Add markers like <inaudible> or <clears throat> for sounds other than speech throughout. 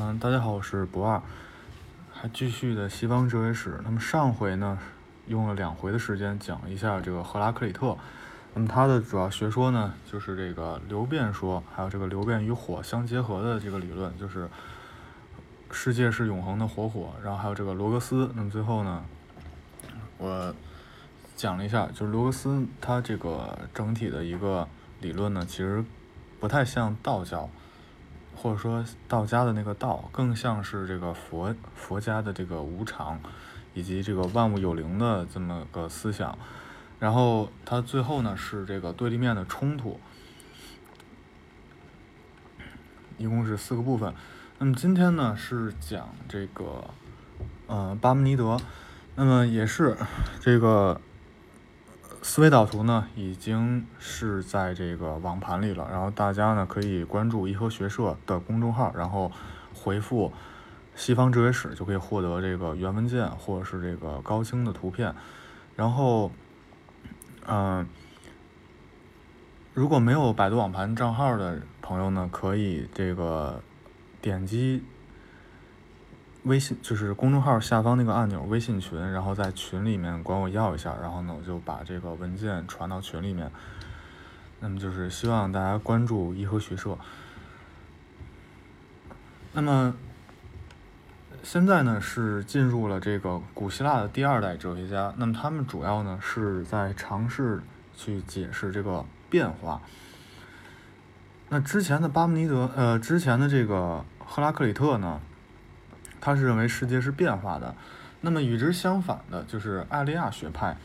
嗯，大家好，我是博二，还继续的西方哲学史。那么上回呢，用了两回的时间讲一下这个赫拉克里特。那么他的主要学说呢，就是这个流变说，还有这个流变与火相结合的这个理论，就是世界是永恒的活火。然后还有这个罗格斯。那么最后呢，我讲了一下，就是罗格斯他这个整体的一个理论呢，其实不太像道教。或者说道家的那个道，更像是这个佛佛家的这个无常，以及这个万物有灵的这么个思想。然后它最后呢是这个对立面的冲突，一共是四个部分。那么今天呢是讲这个，呃，巴门尼德。那么也是这个。思维导图呢，已经是在这个网盘里了，然后大家呢可以关注颐和学社的公众号，然后回复“西方哲学史”就可以获得这个原文件或者是这个高清的图片。然后，嗯，如果没有百度网盘账号的朋友呢，可以这个点击。微信就是公众号下方那个按钮，微信群，然后在群里面管我要一下，然后呢我就把这个文件传到群里面。那么就是希望大家关注颐和学社。那么现在呢是进入了这个古希腊的第二代哲学家，那么他们主要呢是在尝试去解释这个变化。那之前的巴门尼德，呃，之前的这个赫拉克里特呢？他是认为世界是变化的，那么与之相反的就是艾利亚学派。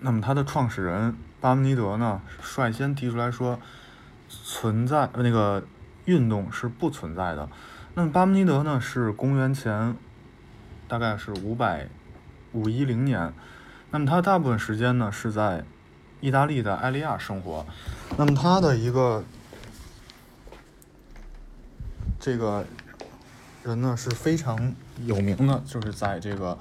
那么他的创始人巴门尼德呢，率先提出来说，存在那个运动是不存在的。那么巴门尼德呢，是公元前大概是五百五一零年，那么他大部分时间呢是在意大利的艾利亚生活。那么他的一个这个。人呢是非常有名的，就是在这个，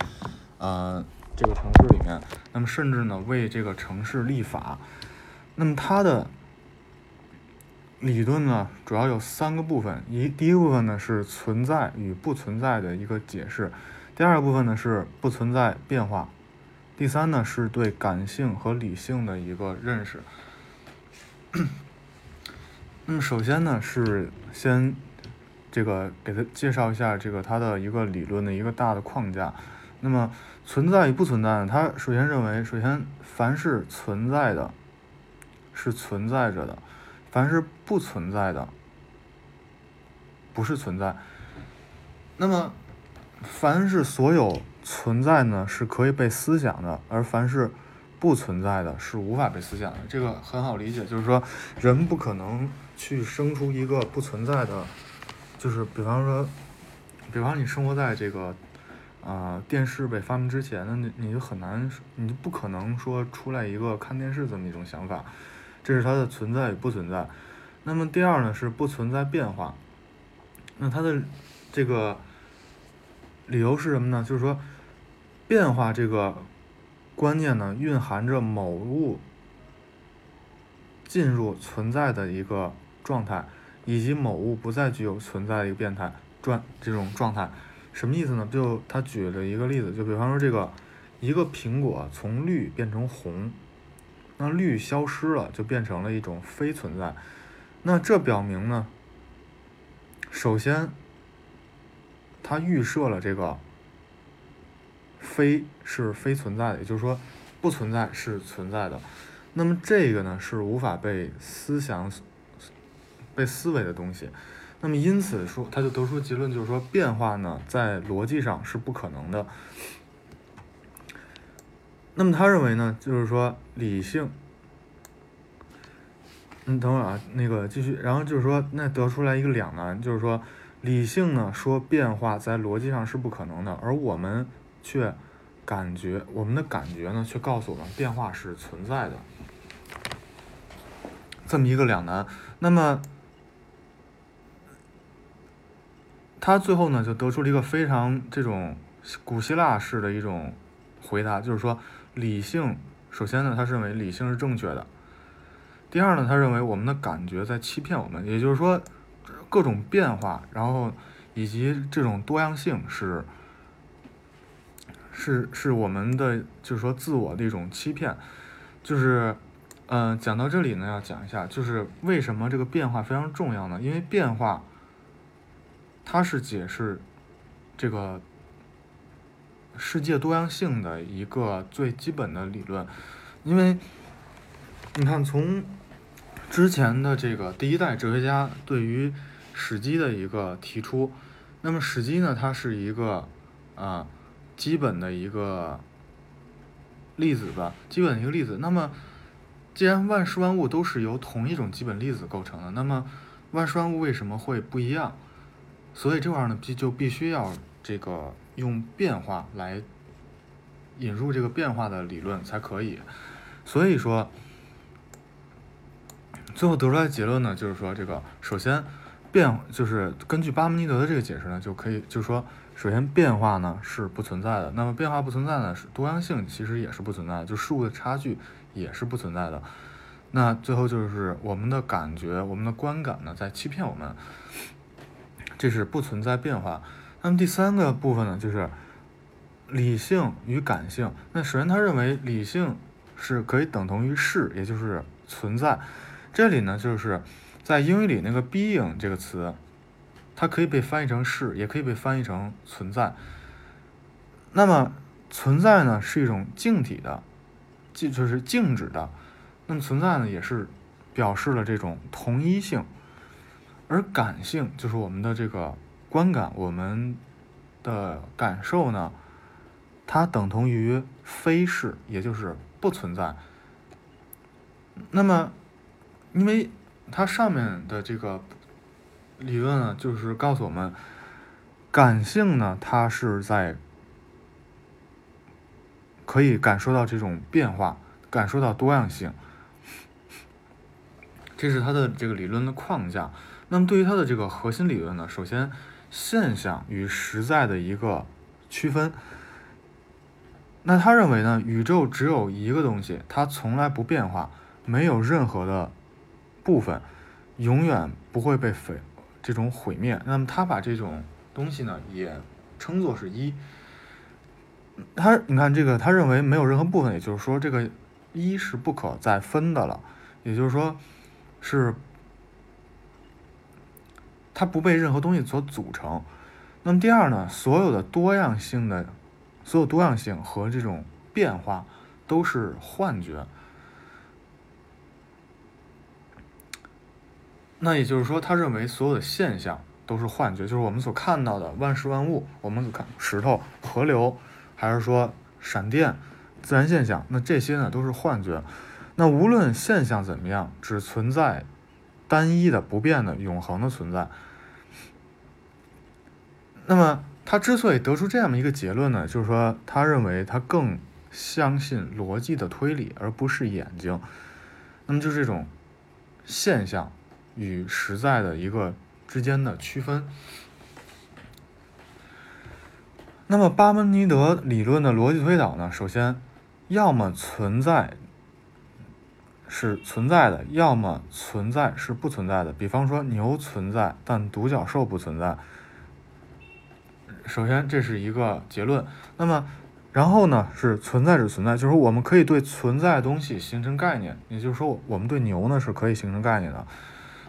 呃，这个城市里面，那么甚至呢为这个城市立法。那么他的理论呢主要有三个部分，一第一部分呢是存在与不存在的一个解释，第二部分呢是不存在变化，第三呢是对感性和理性的一个认识。<coughs> 那么首先呢是先。这个给他介绍一下这个他的一个理论的一个大的框架。那么存在与不存在，他首先认为，首先凡是存在的，是存在着的；凡是不存在的，不是存在。那么凡是所有存在呢，是可以被思想的；而凡是不存在的，是无法被思想的。这个很好理解，就是说人不可能去生出一个不存在的。就是比方说，比方你生活在这个，啊，电视被发明之前，那你你就很难，你就不可能说出来一个看电视这么一种想法，这是它的存在与不存在。那么第二呢是不存在变化，那它的这个理由是什么呢？就是说，变化这个观念呢蕴含着某物进入存在的一个状态。以及某物不再具有存在的一个变态状这种状态，什么意思呢？就他举了一个例子，就比方说这个一个苹果从绿变成红，那绿消失了，就变成了一种非存在。那这表明呢，首先它预设了这个非是非存在的，也就是说不存在是存在的。那么这个呢是无法被思想。被思维的东西，那么因此说，他就得出结论，就是说变化呢，在逻辑上是不可能的。那么他认为呢，就是说理性，嗯，等会儿啊，那个继续，然后就是说，那得出来一个两难，就是说理性呢说变化在逻辑上是不可能的，而我们却感觉我们的感觉呢，却告诉我们变化是存在的，这么一个两难，那么。他最后呢，就得出了一个非常这种古希腊式的一种回答，就是说，理性首先呢，他认为理性是正确的；第二呢，他认为我们的感觉在欺骗我们，也就是说，各种变化，然后以及这种多样性是是是我们的就是说自我的一种欺骗，就是嗯讲到这里呢，要讲一下，就是为什么这个变化非常重要呢？因为变化它是解释这个世界多样性的一个最基本的理论，因为你看从之前的这个第一代哲学家对于史基的一个提出，那么史基呢，它是一个啊基本的一个粒子吧，基本的一个粒子。那么既然万事万物都是由同一种基本粒子构成的，那么万事万物为什么会不一样？所以这块儿呢，必就必须要这个用变化来引入这个变化的理论才可以。所以说，最后得出来结论呢，就是说这个首先。变就是根据巴门尼德的这个解释呢，就可以就是说，首先变化呢是不存在的，那么变化不存在呢，是多样性其实也是不存在的，就事物的差距也是不存在的。那最后就是我们的感觉，我们的观感呢在欺骗我们，这是不存在变化。那么第三个部分呢，就是理性与感性。那首先他认为理性是可以等同于是，也就是存在。这里呢就是。在英语里，那个 being 这个词，它可以被翻译成是，也可以被翻译成存在。那么存在呢，是一种静体的，静就是静止的。那么存在呢，也是表示了这种同一性。而感性就是我们的这个观感，我们的感受呢，它等同于非是，也就是不存在。那么，因为。它上面的这个理论呢，就是告诉我们，感性呢，它是在可以感受到这种变化，感受到多样性，这是它的这个理论的框架。那么对于它的这个核心理论呢，首先现象与实在的一个区分。那他认为呢，宇宙只有一个东西，它从来不变化，没有任何的。部分永远不会被毁，这种毁灭。那么他把这种东西呢，也称作是一。他你看这个，他认为没有任何部分，也就是说这个一是不可再分的了。也就是说，是它不被任何东西所组成。那么第二呢，所有的多样性的，所有多样性和这种变化都是幻觉。那也就是说，他认为所有的现象都是幻觉，就是我们所看到的万事万物，我们看石头、河流，还是说闪电、自然现象，那这些呢都是幻觉。那无论现象怎么样，只存在单一的、不变的、永恒的存在。那么他之所以得出这样的一个结论呢，就是说他认为他更相信逻辑的推理，而不是眼睛。那么就这种现象。与实在的一个之间的区分。那么巴门尼德理论的逻辑推导呢？首先，要么存在是存在的，要么存在是不存在的。比方说，牛存在，但独角兽不存在。首先，这是一个结论。那么，然后呢？是存在者存在，就是我们可以对存在东西形成概念。也就是说，我们对牛呢是可以形成概念的。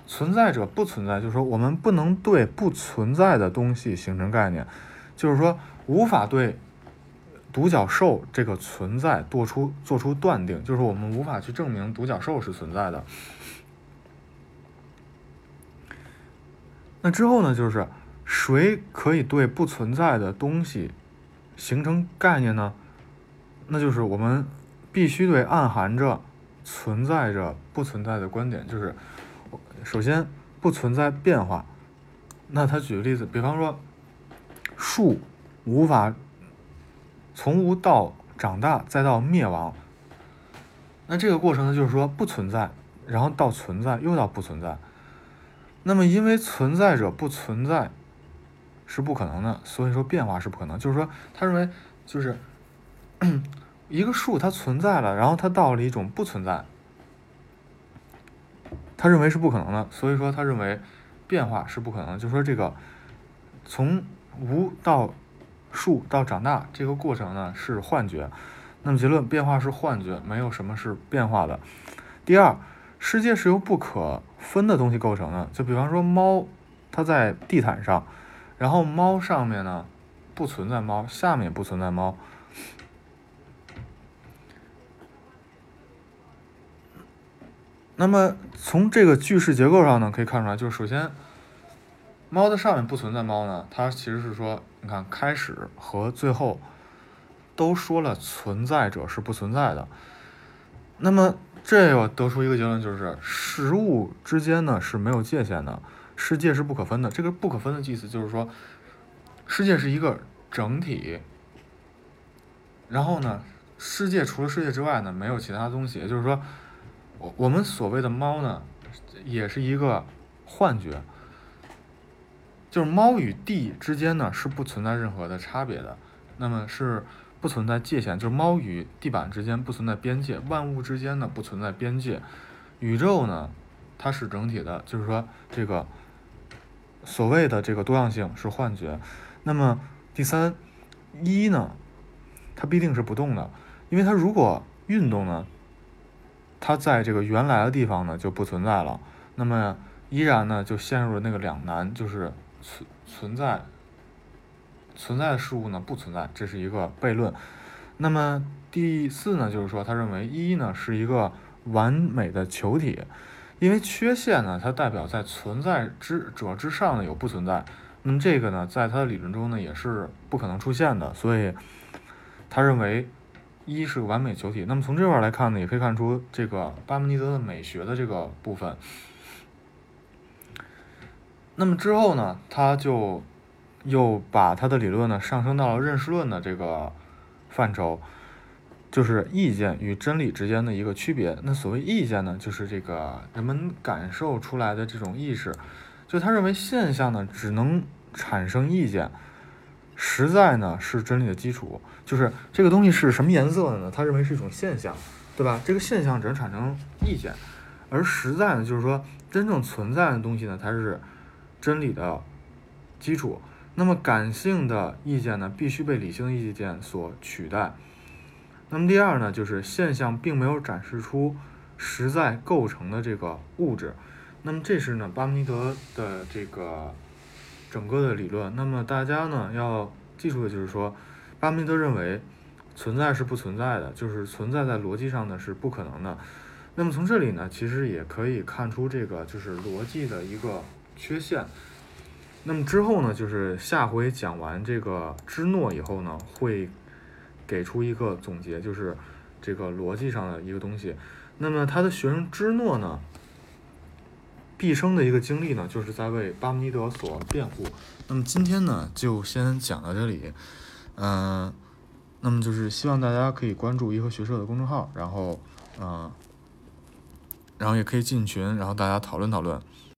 存在者不存在，就是说我们不能对不存在的东西形成概念，就是说无法对独角兽这个存在做出做出断定，就是我们无法去证明独角兽是存在的。那之后呢，就是谁可以对不存在的东西形成概念呢？那就是我们必须对暗含着存在着不存在的观点，就是。首先不存在变化，那他举个例子，比方说树无法从无到长大再到灭亡，那这个过程呢就是说不存在，然后到存在又到不存在，那么因为存在者不存在是不可能的，所以说变化是不可能。就是说他认为就是 <clears throat> 一个数它存在了，然后它到了一种不存在。他认为是不可能的，所以说他认为变化是不可能，就说这个从无到数到长大这个过程呢是幻觉。那么结论，变化是幻觉，没有什么是变化的。第二，世界是由不可分的东西构成的，就比方说猫，它在地毯上，然后猫上面呢不存在猫，下面也不存在猫。那么从这个句式结构上呢，可以看出来，就是首先，猫的上面不存在猫呢，它其实是说，你看开始和最后。都说了存在者是不存在的，那么这又得出一个结论，就是事物之间呢是没有界限的，世界是不可分的。这个不可分的意思就是说，世界是一个整体，然后呢，世界除了世界之外呢没有其他东西。也就是说，我我们所谓的猫呢，也是一个幻觉，就是猫与地之间呢是不存在任何的差别的，那么是。不存在界限，就是猫与地板之间不存在边界，万物之间呢不存在边界，宇宙呢它是整体的，就是说这个所谓的这个多样性是幻觉。那么第三一呢，它必定是不动的，因为它如果运动呢，它在这个原来的地方呢就不存在了，那么依然呢就陷入了那个两难，就是存存在。存在的事物呢不存在，这是一个悖论。那么第四呢，就是说他认为一呢是一个完美的球体，因为缺陷呢它代表在存在之者之上呢有不存在。那么这个呢在他的理论中呢也是不可能出现的，所以他认为一是个完美球体。那么从这块来看呢，也可以看出这个巴门尼德的美学的这个部分。那么之后呢，他就。又把他的理论呢上升到了认识论的这个范畴，就是意见与真理之间的一个区别。那所谓意见呢，就是这个人们感受出来的这种意识。就他认为现象呢只能产生意见，实在呢是真理的基础。就是这个东西是什么颜色的呢？他认为是一种现象，对吧？这个现象只能产生意见，而实在呢，就是说真正存在的东西呢它是真理的基础。那么感性的意见呢，必须被理性意见所取代。那么第二呢，就是现象并没有展示出实在构成的这个物质。那么这是呢巴门尼德的这个整个的理论。那么大家呢要记住的就是说，巴门尼德认为存在是不存在的，就是存在在逻辑上呢是不可能的。那么从这里呢，其实也可以看出这个就是逻辑的一个缺陷。那么之后呢，就是下回讲完这个芝诺以后呢，会给出一个总结，就是这个逻辑上的一个东西。那么他的学生芝诺呢，毕生的一个经历呢，就是在为巴门尼德所辩护。那么今天呢，就先讲到这里。嗯，那么就是希望大家可以关注颐和学社的公众号，然后嗯，然后也可以进群，然后大家讨论讨论。